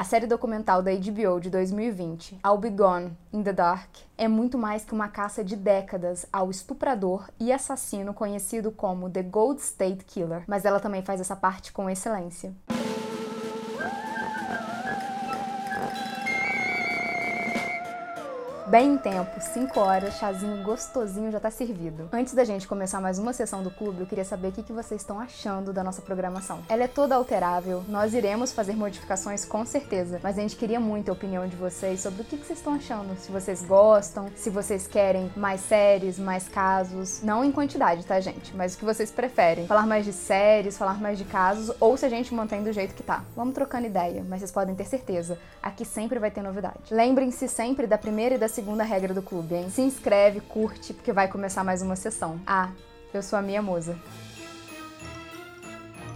A série documental da HBO de 2020, I'll Be Gone in the Dark, é muito mais que uma caça de décadas ao estuprador e assassino conhecido como The Gold State Killer, mas ela também faz essa parte com excelência. Bem em tempo, 5 horas, chazinho gostosinho já tá servido. Antes da gente começar mais uma sessão do clube, eu queria saber o que, que vocês estão achando da nossa programação. Ela é toda alterável, nós iremos fazer modificações com certeza, mas a gente queria muito a opinião de vocês sobre o que, que vocês estão achando. Se vocês gostam, se vocês querem mais séries, mais casos. Não em quantidade, tá, gente? Mas o que vocês preferem. Falar mais de séries, falar mais de casos, ou se a gente mantém do jeito que tá. Vamos trocando ideia, mas vocês podem ter certeza, aqui sempre vai ter novidade. Lembrem-se sempre da primeira e da segunda segunda regra do clube, hein? Se inscreve, curte, porque vai começar mais uma sessão. Ah, eu sou a Mia Moza.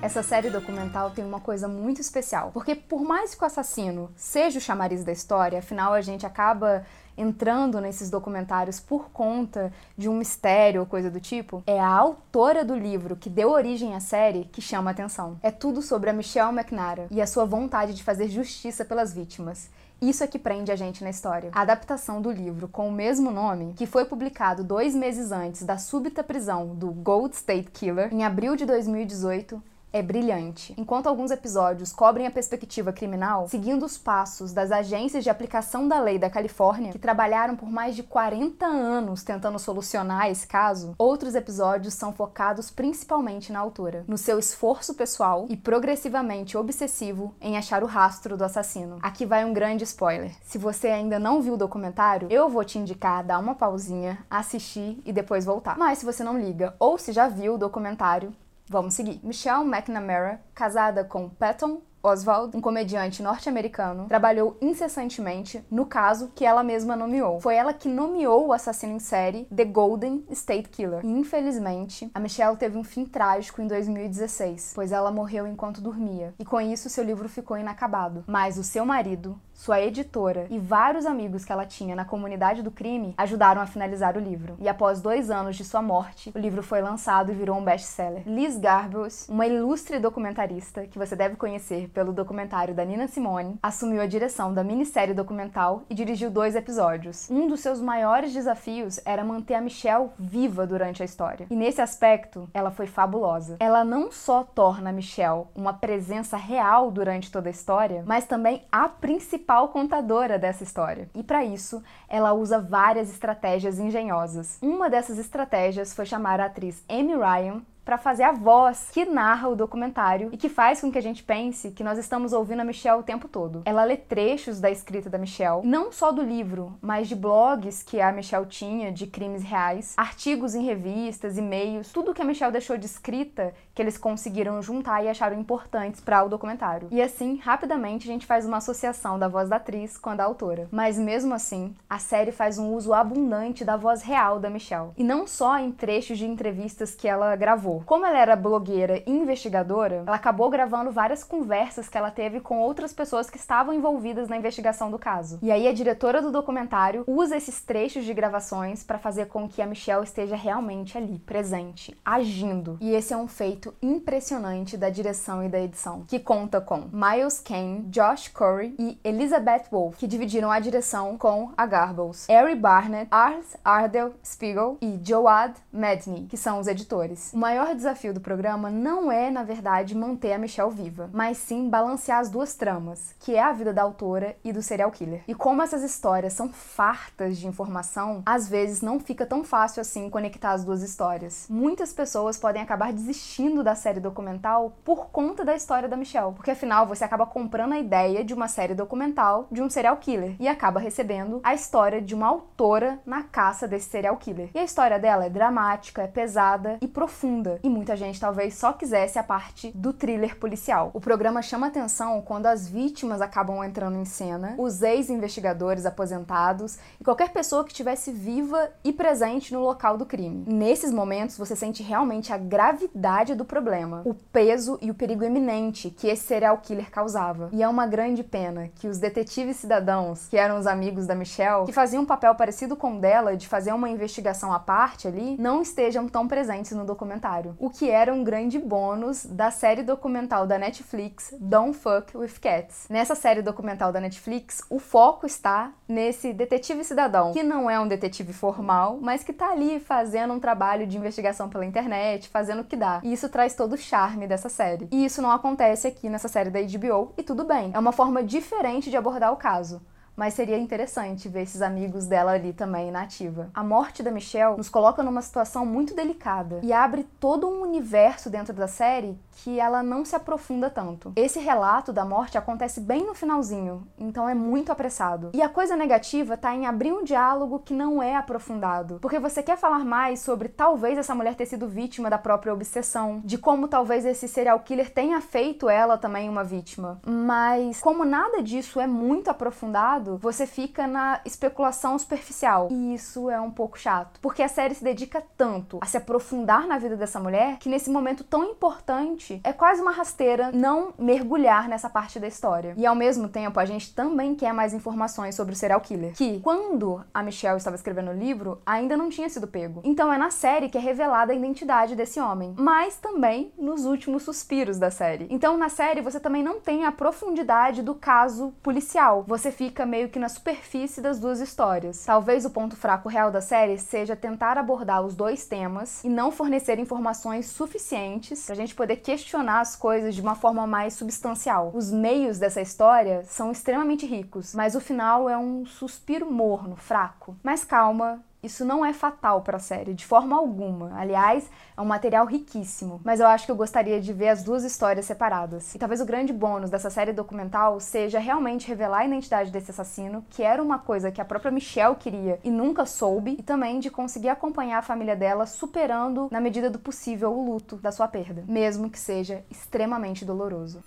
Essa série documental tem uma coisa muito especial, porque por mais que o assassino seja o chamariz da história, afinal a gente acaba entrando nesses documentários por conta de um mistério ou coisa do tipo, é a autora do livro que deu origem à série que chama a atenção. É tudo sobre a Michelle McNara e a sua vontade de fazer justiça pelas vítimas. Isso é que prende a gente na história. A adaptação do livro com o mesmo nome, que foi publicado dois meses antes da súbita prisão do Gold State Killer, em abril de 2018, é brilhante. Enquanto alguns episódios cobrem a perspectiva criminal, seguindo os passos das agências de aplicação da lei da Califórnia, que trabalharam por mais de 40 anos tentando solucionar esse caso, outros episódios são focados principalmente na autora, no seu esforço pessoal e progressivamente obsessivo em achar o rastro do assassino. Aqui vai um grande spoiler. Se você ainda não viu o documentário, eu vou te indicar dar uma pausinha, assistir e depois voltar. Mas se você não liga ou se já viu o documentário, Vamos seguir. Michelle McNamara, casada com Patton Oswald, um comediante norte-americano, trabalhou incessantemente no caso que ela mesma nomeou. Foi ela que nomeou o assassino em série The Golden State Killer. E, infelizmente, a Michelle teve um fim trágico em 2016, pois ela morreu enquanto dormia. E com isso, seu livro ficou inacabado. Mas o seu marido, sua editora e vários amigos que ela tinha na comunidade do crime ajudaram a finalizar o livro. E após dois anos de sua morte, o livro foi lançado e virou um best-seller. Liz Garbus, uma ilustre documentarista que você deve conhecer pelo documentário da Nina Simone, assumiu a direção da minissérie documental e dirigiu dois episódios. Um dos seus maiores desafios era manter a Michelle viva durante a história. E nesse aspecto, ela foi fabulosa. Ela não só torna a Michelle uma presença real durante toda a história, mas também a principal principal contadora dessa história. E para isso, ela usa várias estratégias engenhosas. Uma dessas estratégias foi chamar a atriz Amy Ryan para fazer a voz que narra o documentário e que faz com que a gente pense que nós estamos ouvindo a Michelle o tempo todo. Ela lê trechos da escrita da Michelle, não só do livro, mas de blogs que a Michelle tinha de crimes reais, artigos em revistas, e-mails, tudo que a Michelle deixou de escrita que eles conseguiram juntar e acharam importantes para o documentário. E assim, rapidamente a gente faz uma associação da voz da atriz com a da autora. Mas mesmo assim, a série faz um uso abundante da voz real da Michelle, e não só em trechos de entrevistas que ela gravou como ela era blogueira e investigadora, ela acabou gravando várias conversas que ela teve com outras pessoas que estavam envolvidas na investigação do caso. E aí a diretora do documentário usa esses trechos de gravações para fazer com que a Michelle esteja realmente ali, presente, agindo. E esse é um feito impressionante da direção e da edição, que conta com Miles Kane, Josh Corey e Elizabeth Wolf, que dividiram a direção com a Garbles, Ari Barnett, Ars Ardell Spiegel e Joad Medney, que são os editores. O maior desafio do programa não é, na verdade, manter a Michelle viva, mas sim balancear as duas tramas, que é a vida da autora e do serial killer. E como essas histórias são fartas de informação, às vezes não fica tão fácil assim conectar as duas histórias. Muitas pessoas podem acabar desistindo da série documental por conta da história da Michelle, porque afinal você acaba comprando a ideia de uma série documental de um serial killer e acaba recebendo a história de uma autora na caça desse serial killer. E a história dela é dramática, é pesada e profunda e muita gente talvez só quisesse a parte do thriller policial. O programa chama atenção quando as vítimas acabam entrando em cena, os ex-investigadores aposentados e qualquer pessoa que estivesse viva e presente no local do crime. Nesses momentos você sente realmente a gravidade do do problema, o peso e o perigo eminente que esse serial killer causava. E é uma grande pena que os detetives cidadãos, que eram os amigos da Michelle, que faziam um papel parecido com o dela de fazer uma investigação à parte ali, não estejam tão presentes no documentário. O que era um grande bônus da série documental da Netflix Don't Fuck with Cats. Nessa série documental da Netflix, o foco está nesse detetive cidadão, que não é um detetive formal, mas que tá ali fazendo um trabalho de investigação pela internet, fazendo o que dá. E isso traz todo o charme dessa série. E isso não acontece aqui nessa série da HBO, e tudo bem. É uma forma diferente de abordar o caso mas seria interessante ver esses amigos dela ali também na ativa. A morte da Michelle nos coloca numa situação muito delicada e abre todo um universo dentro da série que ela não se aprofunda tanto. Esse relato da morte acontece bem no finalzinho, então é muito apressado. E a coisa negativa tá em abrir um diálogo que não é aprofundado, porque você quer falar mais sobre talvez essa mulher ter sido vítima da própria obsessão, de como talvez esse serial killer tenha feito ela também uma vítima. Mas como nada disso é muito aprofundado, você fica na especulação superficial. E isso é um pouco chato, porque a série se dedica tanto a se aprofundar na vida dessa mulher que nesse momento tão importante é quase uma rasteira não mergulhar nessa parte da história. E ao mesmo tempo, a gente também quer mais informações sobre o serial killer, que quando a Michelle estava escrevendo o livro, ainda não tinha sido pego. Então é na série que é revelada a identidade desse homem, mas também nos últimos suspiros da série. Então na série você também não tem a profundidade do caso policial. Você fica meio que na superfície das duas histórias. Talvez o ponto fraco real da série seja tentar abordar os dois temas e não fornecer informações suficientes para a gente poder questionar as coisas de uma forma mais substancial. Os meios dessa história são extremamente ricos, mas o final é um suspiro morno, fraco. Mas calma, isso não é fatal para a série, de forma alguma. Aliás, é um material riquíssimo. Mas eu acho que eu gostaria de ver as duas histórias separadas. E talvez o grande bônus dessa série documental seja realmente revelar a identidade desse assassino, que era uma coisa que a própria Michelle queria e nunca soube, e também de conseguir acompanhar a família dela superando, na medida do possível, o luto da sua perda, mesmo que seja extremamente doloroso.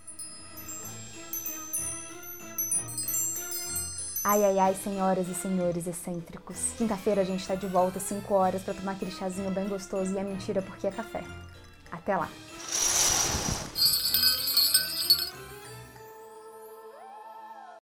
Ai, ai, ai, senhoras e senhores excêntricos. Quinta-feira a gente tá de volta às 5 horas para tomar aquele chazinho bem gostoso e é mentira porque é café. Até lá!